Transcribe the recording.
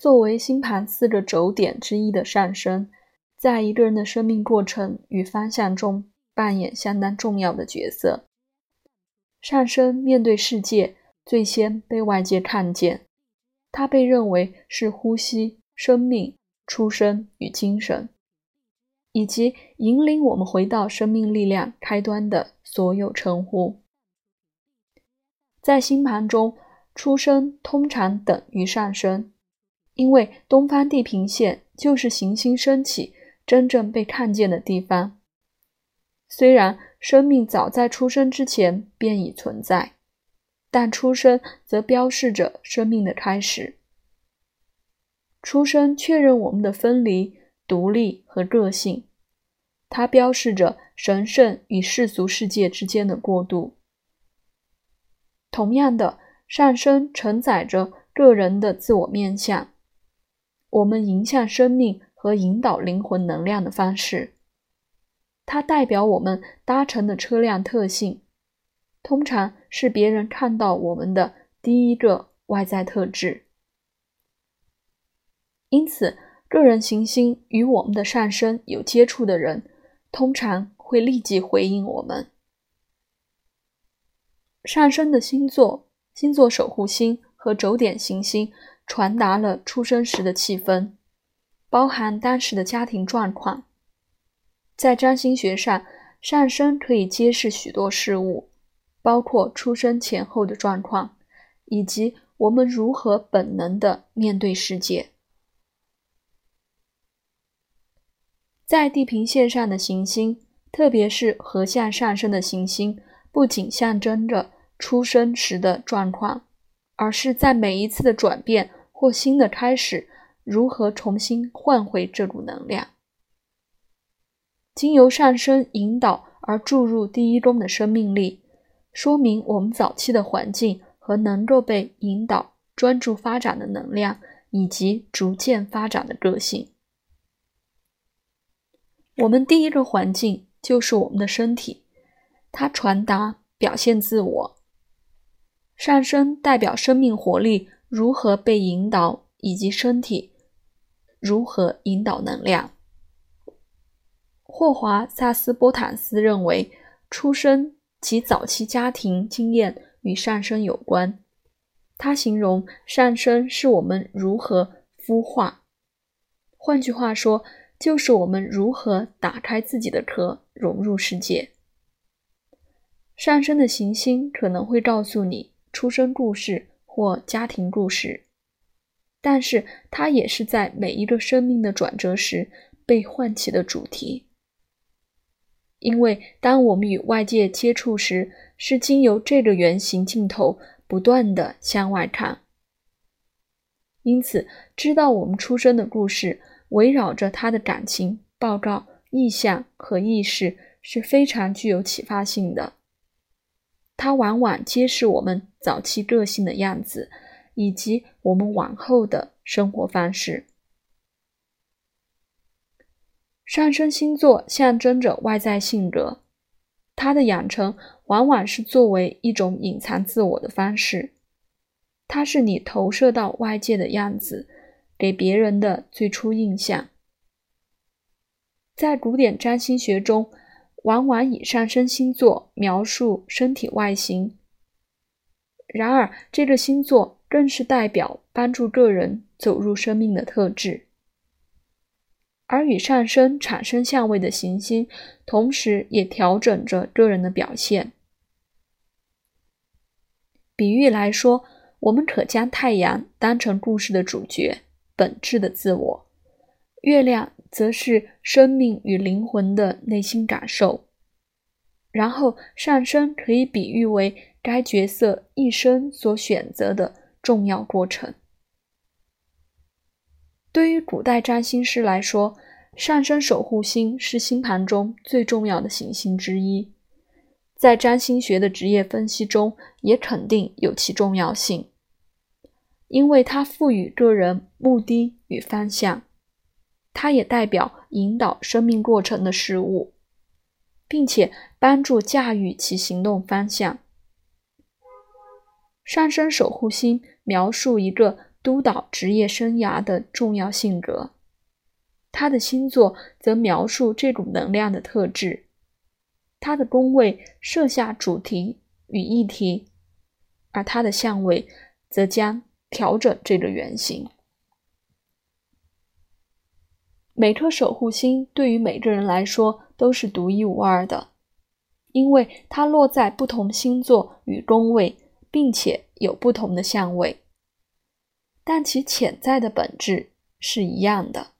作为星盘四个轴点之一的上升，在一个人的生命过程与方向中扮演相当重要的角色。上升面对世界，最先被外界看见，它被认为是呼吸、生命、出生与精神，以及引领我们回到生命力量开端的所有称呼。在星盘中，出生通常等于上升。因为东方地平线就是行星升起真正被看见的地方。虽然生命早在出生之前便已存在，但出生则标示着生命的开始。出生确认我们的分离、独立和个性，它标示着神圣与世俗世界之间的过渡。同样的，上升承载着个人的自我面相。我们迎向生命和引导灵魂能量的方式，它代表我们搭乘的车辆特性，通常是别人看到我们的第一个外在特质。因此，个人行星与我们的上升有接触的人，通常会立即回应我们。上升的星座、星座守护星和轴点行星。传达了出生时的气氛，包含当时的家庭状况。在占星学上，上升可以揭示许多事物，包括出生前后的状况，以及我们如何本能的面对世界。在地平线上的行星，特别是合相上升的行星，不仅象征着出生时的状况，而是在每一次的转变。或新的开始，如何重新换回这股能量？经由上升引导而注入第一宫的生命力，说明我们早期的环境和能够被引导专注发展的能量，以及逐渐发展的个性。我们第一个环境就是我们的身体，它传达、表现自我。上升代表生命活力。如何被引导，以及身体如何引导能量？霍华萨斯波坦斯认为，出生及早期家庭经验与上升有关。他形容上升是我们如何孵化，换句话说，就是我们如何打开自己的壳，融入世界。上升的行星可能会告诉你出生故事。或家庭故事，但是它也是在每一个生命的转折时被唤起的主题。因为当我们与外界接触时，是经由这个圆形镜头不断的向外看。因此，知道我们出生的故事，围绕着他的感情、报告、意向和意识，是非常具有启发性的。它往往揭示我们早期个性的样子，以及我们往后的生活方式。上升星座象征着外在性格，它的养成往往是作为一种隐藏自我的方式。它是你投射到外界的样子，给别人的最初印象。在古典占星学中。往往以上升星座描述身体外形，然而这个星座更是代表帮助个人走入生命的特质。而与上升产生相位的行星，同时也调整着个人的表现。比喻来说，我们可将太阳当成故事的主角，本质的自我；月亮。则是生命与灵魂的内心感受，然后上升可以比喻为该角色一生所选择的重要过程。对于古代占星师来说，上升守护星是星盘中最重要的行星之一，在占星学的职业分析中也肯定有其重要性，因为它赋予个人目的与方向。它也代表引导生命过程的事物，并且帮助驾驭其行动方向。上升守护星描述一个督导职业生涯的重要性格。他的星座则描述这股能量的特质，他的宫位设下主题与议题，而他的相位则将调整这个原型。每颗守护星对于每个人来说都是独一无二的，因为它落在不同星座与宫位，并且有不同的相位，但其潜在的本质是一样的。